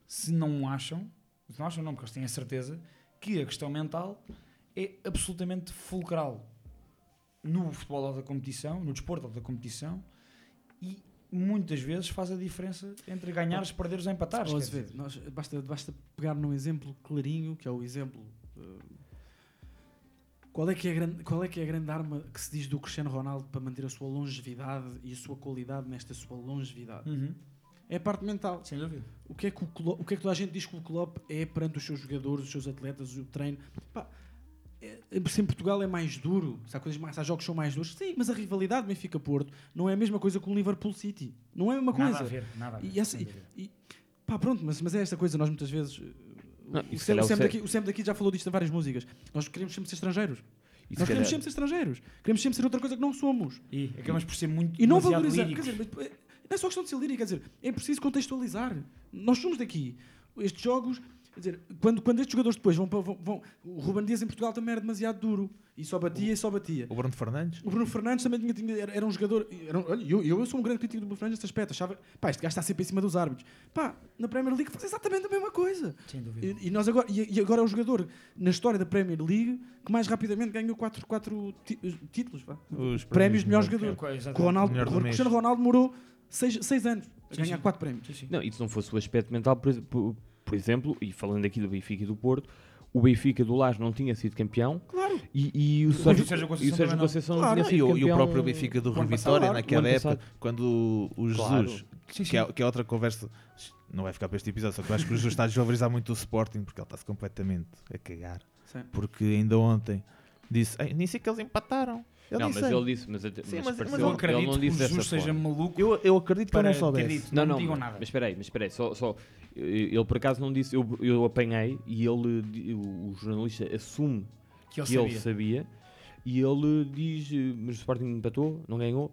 se não acham, se não acham não, porque eles têm a certeza que a questão mental é absolutamente fulcral no futebol alta competição, no desporto alta competição, e muitas vezes faz a diferença entre ganhares, perderes ou empatares. Azevedo, dizer. nós- basta, basta pegar num exemplo clarinho, que é o exemplo. eh, qual, é que é a grande, qual é que é a grande arma que se diz do Cristiano Ronaldo para manter a sua longevidade e a sua qualidade nesta sua longevidade? Uhum. É a parte mental. Sem dúvida. O que, é que o, Klopp- o que é que toda a gente diz que o Klopp é perante os seus jogadores, os seus atletas, o treino? Pá, é, se em Portugal é mais duro, se há, coisas mais, há jogos que são mais duros, sim, mas a rivalidade Benfica-Porto não é a mesma coisa que o Liverpool City. Não é a mesma coisa. Nada a ver, nada a ver. E essa- e- e- pá, pronto, mas, mas é esta coisa, nós muitas vezes. Não, o, Sam, o, daqui, o Sam daqui já falou disto em várias músicas. Nós queremos sempre ser estrangeiros. E Nós queremos sempre ser estrangeiros. Queremos sempre ser outra coisa que não somos. E acabamos por ser muito E não valorizar. líricos. Quer dizer, eh, não é só questão de ser lírico, quer dizer, é preciso contextualizar. Nós somos daqui. Estes jogos, quer dizer, quando, quando estes jogadores depois vão para. Vão, vão- o Ruben Dias em Portugal também era demasiado duro. E só batia e só batia. O Bruno Fernandes? O Bruno Fernandes também tinha, tinha- era, era um jogador. Era um- olha, eu, eu, eu sou um grande crítico do Bruno Fernandes neste aspecto. Achava, pá, este gajo está sempre em cima dos árbitros. Pá, na Premier League faz exatamente a mesma coisa. Sem dúvida. E, e nós agora, e, e agora é o jogador na história da Premier League que mais rapidamente ganhou 4 quatro, quatro ti- títulos. Vá. Os prémios de melhor jogador. É, o Ronaldo, Melhor do o mês. Cristiano Ronaldo demorou 6 anos a Sim, ganhar sim. 4 prémios. Sim, sim. Não, e se não fosse o aspecto mental, por, por- por exemplo, e falando aqui do Benfica e do Porto, o Benfica do Lage não tinha sido campeão Claro. e, e o Sérgio, Sérgio e o Conceição Sérgio não. Conceição não, Claro, tinha sido campeão. e o próprio Benfica do o Rui ano Vitória, naquela época, passado. quando o Claro. Jesus, Sim, que é, que é outra conversa, não vai ficar para este episódio, só que eu acho que o Jesus está a desvalorizar muito o Sporting, porque ele está-se completamente a cagar. Sim. Porque ainda ontem disse, "Ei, nem sei que eles empataram. Eu não, mas sei. ele disse, mas, Sim, mas mas- pareceu- mas Eu eu ele acredito não que o disse Jesus seja forma. maluco Eu, eu acredito que eu para não soubesse. dito. Não, Não não, digam mas- nada. Mas espera aí, mas espera aí, só, só, ele por acaso não disse, eu, eu apanhei e ele, o jornalista assume Que ele que ele sabia. sabia e ele diz, mas o Sporting empatou, não ganhou,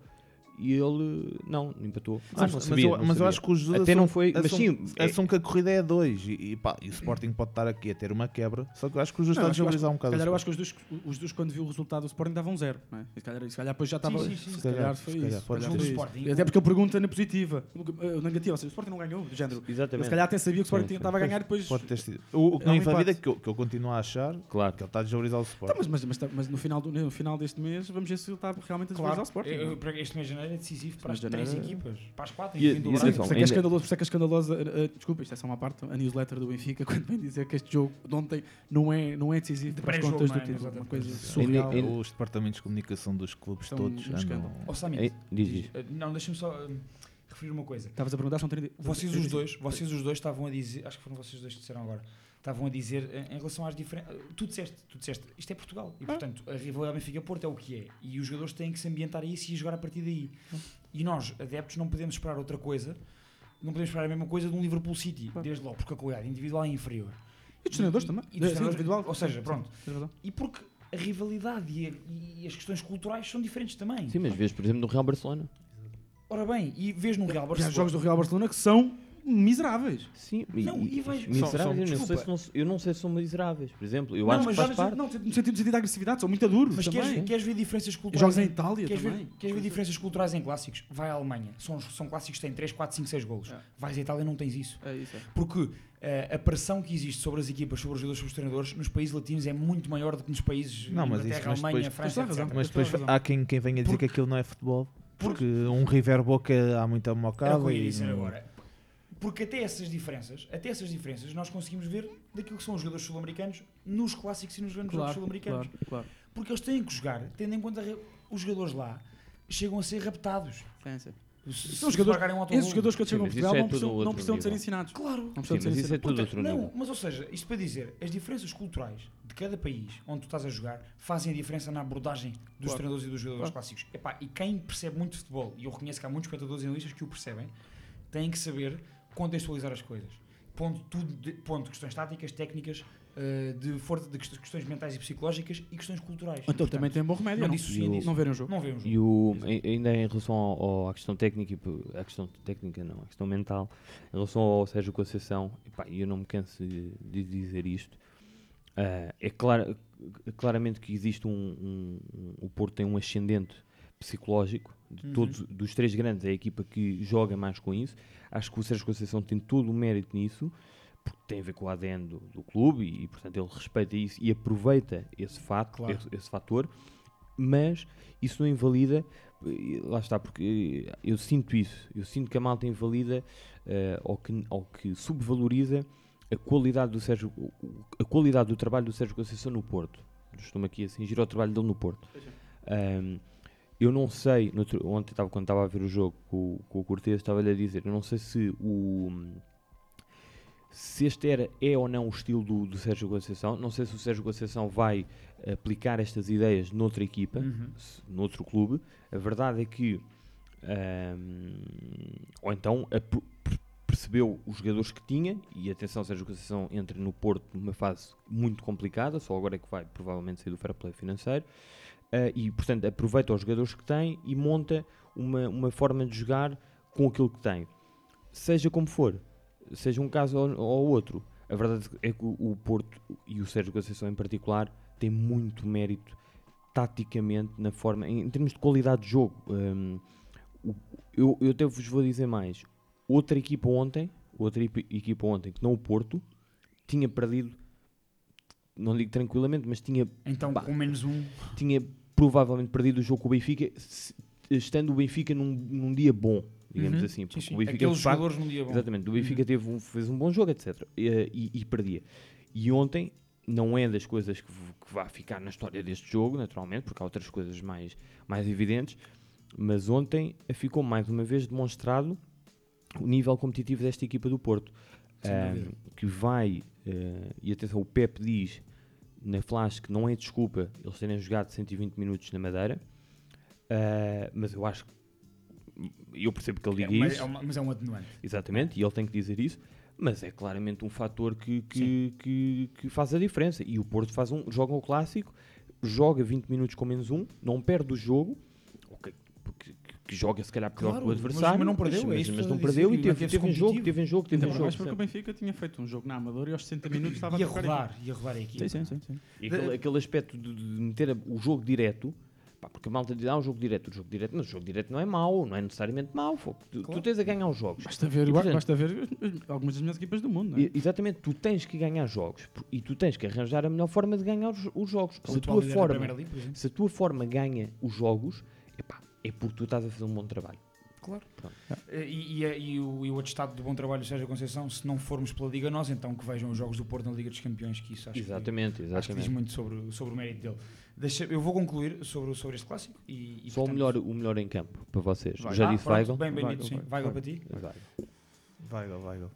e ele não, empatou. Mas, Ah, não mas sabia, eu, não mas eu acho que os Jesus até não assum- foi, mas assum- sim, é- assum que a corrida é 2 e, e, pá, e o Sporting pode estar aqui a ter uma quebra. Só que eu acho que os Jesus Não, está a desvalorizar um Se bocado. calhar o eu acho que os dois, os dois quando viu o resultado do Sporting davam zero. Não é? Se, calhar, se calhar depois já estava. sim, sim. Se Se calhar, calhar foi se calhar, isso. pode se calhar foi isso. Sporting- Até porque ele pergunta na positiva, na negativa, ou seja, o Sporting não ganhou, do género. Exatamente. se calhar até sabia que o Sporting Sim, sim. estava a ganhar depois. Pode ter sido. O, o que É não invalida é que eu, que eu continuo a achar Claro. que ele está a desvalorizar o Sporting. Então, mas, mas, mas no, final do, no final deste mês vamos ver se ele está realmente a desvalorizar o Sporting. este mês de janeiro é decisivo para as três janeiro- equipas, para as quatro, E- e Brasil. atenção, Por isso é que é escandaloso, por isso é que é escandaloso uh, uh, desculpa, isto é só uma parte, a newsletter do Benfica, *laughs* quando vem dizer que este jogo de ontem não é, não é decisivo De para as contas do é? título. Uma coisa surreal. Os departamentos de comunicação dos clubes São todos andam- escândalo. Ó Sami, diz, diz. eh, não, deixa-me só eh, referir uma coisa. Estavas a perguntar, são 30 Vocês os dois, vocês os dois estavam a dizer, acho que foram vocês os dois que disseram agora, estavam a dizer eh, em relação às diferenças. Tu disseste, tu disseste, isto é Portugal. E portanto, a rivalidade Benfica-Porto é o que é. E os jogadores têm que se ambientar a isso e jogar a partir daí. E nós, adeptos, não podemos esperar outra coisa. Não podemos esperar a mesma coisa de um Liverpool City, desde logo, porque a qualidade individual é inferior. E dos treinadores também. E dos treinadores- individual. Ou seja, pronto. E porque a rivalidade e, a- e as questões culturais são diferentes também. Sim, mas vês, por exemplo, no Real Barcelona. Ora bem, e vês no Real há Barcelona. jogos do Real Barcelona que são miseráveis. Sim, Não, e vais- miseráveis, São- são- eu, não se não, eu não sei se são miseráveis, por exemplo. Eu não, acho que mas faz parte. não, no sentido de agressividade, são muito duros Mas queres, queres ver diferenças culturais? Jogos em Itália queres também. Ver, queres ver diferenças culturais em clássicos? Vai à Alemanha. São, são clássicos que têm 3, 4, 5, 6 golos. É. Vais à Itália e não tens isso. É isso. é. Porque eh, a pressão que existe sobre as equipas, sobre os jogadores, sobre os treinadores, nos países latinos é muito maior do que nos países Não, mas Inglaterra, isso- mas Alemanha, depois- França. Mas depois há quem, quem venha dizer que aquilo não é futebol. Porque um River Boca há muita Era o mocada que eu ia e dizer agora. Porque até essas diferenças, até essas diferenças, nós conseguimos ver daquilo que são os jogadores sul-americanos nos clássicos e nos grandes jogos Claro, sul-americanos. claro, claro. Porque eles têm que jogar, tendo em conta os jogadores lá chegam a ser raptados. Sim. Se, São jogadores- um Esses jogadores quando Sim, chegam a Portugal é não precisam, outro não precisam de ser ensinados. Claro. Não Sim, precisam de ser isso é ensinados. tudo Portanto, outro não, nível. mas ou seja, isto para dizer, as diferenças culturais de cada país onde tu estás a jogar fazem a diferença na abordagem dos Claro. treinadores e dos jogadores Claro. clássicos. Epá, e quem percebe muito futebol, e eu reconheço que há muitos espectadores e analistas que o percebem, têm que saber contextualizar as coisas. Ponto, tudo de, ponto questões táticas, técnicas, eh, de, força, de quest- questões mentais e psicológicas e questões culturais. Então Portanto, também tem bom remédio. não Não, disso. não verem o jogo. Não vê um jogo. E o, ai- ainda em relação ao, ao- à questão técnica, e à questão técnica não, à questão mental, em relação ao Sérgio Conceição, epá, eu não me canso de, de dizer isto, ah, é clara- claramente que existe um, um- um- o Porto tem um ascendente psicológico, de Uhum. todos, dos três grandes é a equipa que joga mais com isso, acho que o Sérgio Conceição tem todo o mérito nisso, porque tem a ver com o ADN do, do clube e, e, portanto ele respeita isso e aproveita esse fato, Claro. esse, esse fator, mas isso não invalida, lá está, porque eu sinto isso, eu sinto que a malta invalida eh, ou, que, ou que subvaloriza a qualidade do Sérgio, a qualidade do trabalho do Sérgio Conceição no Porto. Estou-me aqui a cingir ao trabalho dele no Porto. Ahm, eu não sei, outro- ontem estava, quando estava a ver o jogo com, o- com o Cortez, estava-lhe a dizer, eu não sei se o se este era, é ou não o estilo do, do Sérgio Conceição, não sei se o Sérgio Conceição vai aplicar estas ideias noutra equipa, Uhum. se- noutro clube. A verdade é que, ahm, ou então per- percebeu os jogadores que tinha, e atenção, Sérgio Conceição entra no Porto numa fase muito complicada, só agora é que vai provavelmente sair do fair play financeiro, ah, e portanto aproveita os jogadores que tem e monta uma, uma forma de jogar com aquilo que tem. Seja como for, seja um caso ou, ou outro, a verdade é que o, Porto e o Sérgio Conceição em particular têm muito mérito taticamente na forma, em, em termos de qualidade de jogo. O- eu, eu até vos vou dizer mais. Outra equipa ontem, outra equipa ontem que não o Porto, tinha perdido, não digo tranquilamente, mas tinha, Então, com menos um, tinha provavelmente perdido o jogo com o Benfica, se- estando o Benfica num, num dia bom, digamos Uhum. assim. Sim, Porque sim. o Benfica aqueles facto, jogadores num dia bom. Exatamente, o Benfica teve um- fez um bom jogo, etc. E, e- e perdia. E ontem não é das coisas que, que vai ficar na história deste jogo, naturalmente, porque há outras coisas mais, mais evidentes, mas ontem ficou mais uma vez demonstrado o nível competitivo desta equipa do Porto. Dúvida. que vai, eh, e atenção, o Pep diz na flash que não é desculpa eles terem jogado 120 minutos na Madeira, ah, mas eu acho que eu percebo que ele É diga uma- isso. é uma- mas é um atenuante. Exatamente, e ele tem que dizer isso, mas é claramente um fator que, que, que, que faz a diferença. E o Porto faz um, joga o clássico, joga 20 minutos com menos um, não perde o jogo, o que, porque- que joga se calhar pior Claro, que o mas- adversário, mas não perdeu, é mas, isso que mas estou não perdeu e teve, teve em jogo, teve em jogo, teve por jogo. mais porque o. Benfica tinha feito um jogo na Amadora e aos 60 minutos estava Ia a rodar, ia rodar a equipa. Sim, sim, sim. sim. E aquele, aquele aspecto de, de meter o jogo direto, pá, porque a malta diz, ah, o jogo direto, o jogo direto, mas o jogo direto não é mau, não é necessariamente mau. fô. Tu, tu tens a ganhar os jogos. Basta ver, E, portanto, basta ver algumas das minhas equipas do mundo, não é? E- Exatamente, tu tens que ganhar jogos e tu tens que arranjar a melhor forma de ganhar os, os jogos. Se a, tua forma, League, se a tua forma ganha os jogos, epá, é porque tu estás a fazer um bom trabalho. Claro. Eh, E, e, e o, e o atestado de bom trabalho do Sérgio Conceição, se não formos pela Liga Nós, então que vejam os jogos do Porto na Liga dos Campeões, que isso acho Exatamente, que, acho que diz exatamente. muito sobre, sobre o mérito dele. Deixa, eu vou concluir sobre, sobre este clássico e, e Só o portanto- melhor, o melhor em campo para vocês. Vai. Já Ah, disse Weigl? Bem, bem Weigl, dito, sim. Weigl. Weigl para ti? Weigl. Weigl,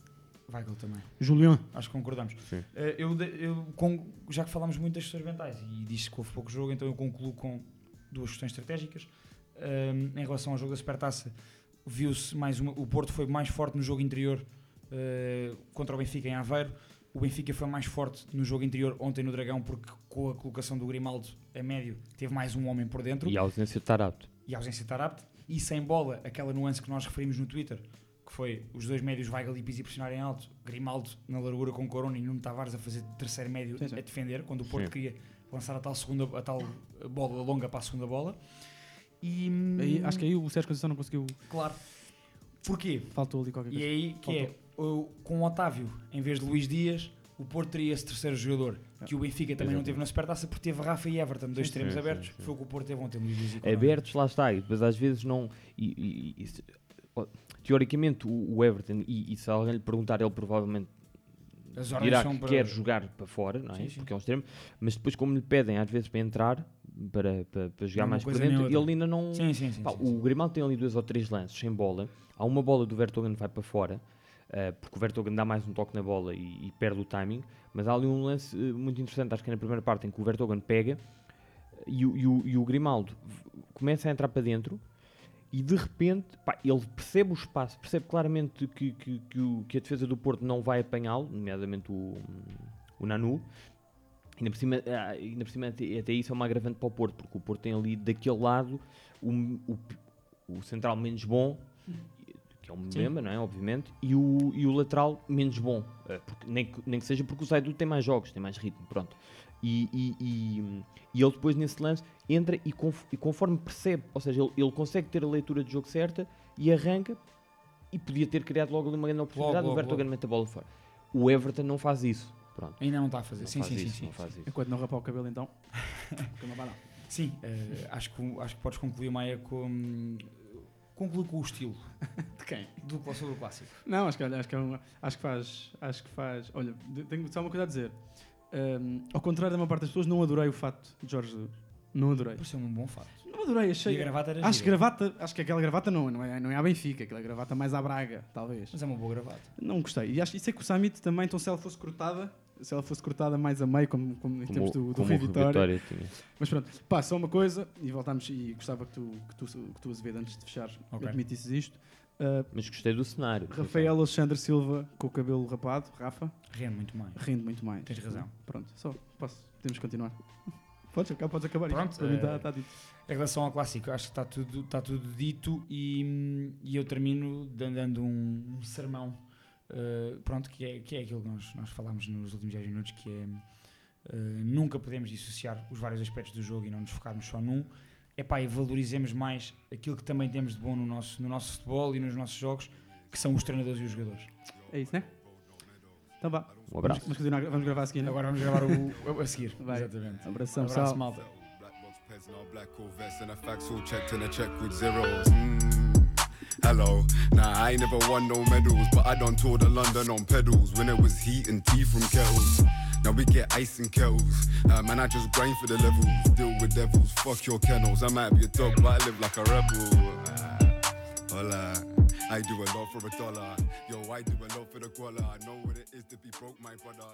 Weigl. Também. Julián. Acho que concordamos. Eh, eu, eu con- já que falámos muito das questões mentais e disse que houve pouco jogo, então eu concluo com duas questões estratégicas. Ahm, em relação ao jogo da Supertaça, viu-se mais uma, o Porto foi mais forte no jogo interior eh, contra o Benfica em Aveiro. O Benfica foi mais forte no jogo interior ontem no Dragão, porque com a colocação do Grimaldo a médio teve mais um homem por dentro E a ausência de Tarapto. e a ausência de Tarapte. E sem bola, aquela nuance que nós referimos no Twitter, que foi os dois médios Weigl e Pizzi pressionarem alto, Grimaldo na largura com Corona e Nuno Tavares a fazer terceiro médio Sim, sim. a defender, quando o Porto Sim. queria lançar a tal, segunda, a tal bola longa para a segunda bola. E, Aí, acho que aí o Sérgio Conceição não conseguiu. Claro. Porquê? Faltou ali qualquer E coisa. é aí que é, o- com o Otávio, em vez de Luís Dias, o Porto teria esse terceiro jogador, que o Benfica também não teve na Supertaça, porque teve Rafa e Everton, dois Sim, extremos sim, abertos. sim. Foi o que o Porto teve ontem, Luís Dias e. Abertos, lá está. E depois às vezes não. e- e- e teoricamente, o, Everton, e, e se alguém lhe perguntar, ele provavelmente dirá que para- quer jogar para fora, não é? Porque é um extremo. Mas depois, como lhe pedem às vezes para entrar, para, para, para jogar Uma mais por dentro, ele ainda não. Sim, sim, sim. Pá, o Grimaldo tem ali dois ou três lances sem bola. Há uma bola do Vertonghen que vai para fora, eh, porque o Vertonghen dá mais um toque na bola e, e perde o timing. Mas há ali um lance eh, muito interessante, acho que é na primeira parte, em que o Vertonghen pega e, o- e o, e o Grimaldo começa a entrar para dentro e de repente pá, ele percebe o espaço, percebe claramente que, que, que, o- que a defesa do Porto não vai apanhá-lo, nomeadamente o, o Nanu. Ainda por, cima, ah, ainda por cima, até, isso é uma agravante para o Porto, porque o Porto tem ali daquele lado o, o, o central menos bom, que é o Mbemba, não é? Obviamente, e o, e o lateral menos bom, eh, porque, nem, que, nem que seja porque o Zaidu tem mais jogos, tem mais ritmo, pronto. E, e, e, e ele depois nesse lance entra e, conf- e conforme percebe, ou seja, ele, ele consegue ter a leitura de jogo certa e arranca e podia ter criado logo ali uma grande oportunidade, logo, o Vertonghen mete a bola fora. O Everton não faz isso, pronto. Ainda não está a fazer. Não sim, faz sim, isso, sim, não sim. faz isso. Enquanto não rapar o cabelo, então. *laughs* não vai não. Sim, eh, acho, que, acho que podes concluir, Maia, com. Conclui com o estilo *laughs* De quem? do, sobre o clássico. Não, acho que, olha, acho que, é uma, acho que faz. Acho que faz. Olha, tenho só uma coisa a dizer. Ahm, ao contrário da maior parte das pessoas, não adorei o fato de Jorge Jesus. Não adorei. Pareceu-me um bom fato. Não adorei, E achei. a gravata era Acho gira. gravata, acho que aquela gravata não, não, é, não é a Benfica, aquela gravata mais à Braga, talvez. Mas é uma boa gravata. Não gostei. E acho e sei que o Summit também, então se ela fosse cortada, se ela fosse cortada mais a meio, como, como em Como, termos do, do como Rui o Rui Vitória. Vitória. Mas pronto, pá, só uma coisa, e voltamos, e gostava que tu, que tu, que tu Azevedo, antes de fechar, Ok. admitisses isto. Uh, Mas gostei do cenário. Rafael Alexandre Silva com o cabelo rapado, Rafa, Rende muito mais. rende muito mais. Tens razão. Pronto, só, posso, podemos continuar. Podes acabar, podes acabar Pronto. Para mim eh, está tá dito. Em relação ao clássico, acho que está tudo, está tudo dito e, e eu termino dan- dando um, um sermão, eh, pronto, que é, que é aquilo que nós, nós falámos nos últimos 10 minutos, que é eh, nunca podemos dissociar os vários aspectos do jogo e não nos focarmos só num. Epá, e valorizemos mais aquilo que também temos de bom no nosso, no nosso futebol e nos nossos jogos, que são os treinadores e os jogadores. É isso, né? Então vá. Um abraço. Vamos, continuar, vamos gravar a seguir, né? Agora vamos gravar o, a seguir. Vai. Exatamente. Abração, Abraço, sal. malta. Black box pets and our black all vests and the facts all checked and a check with zeros. Mm. Hello, nah, I ain't never won no medals, but I done toured of London on pedals when it was heat and tea from kettles. Now we get ice and kettles. Uh, man, I just grind for the levels. Deal with devils, fuck your kennels. I might be a dog, but I live like a rebel. Uh, hola. I do a lot for a dollar. Yo, I do a lot for the guala. I know what it is to be broke, my brother.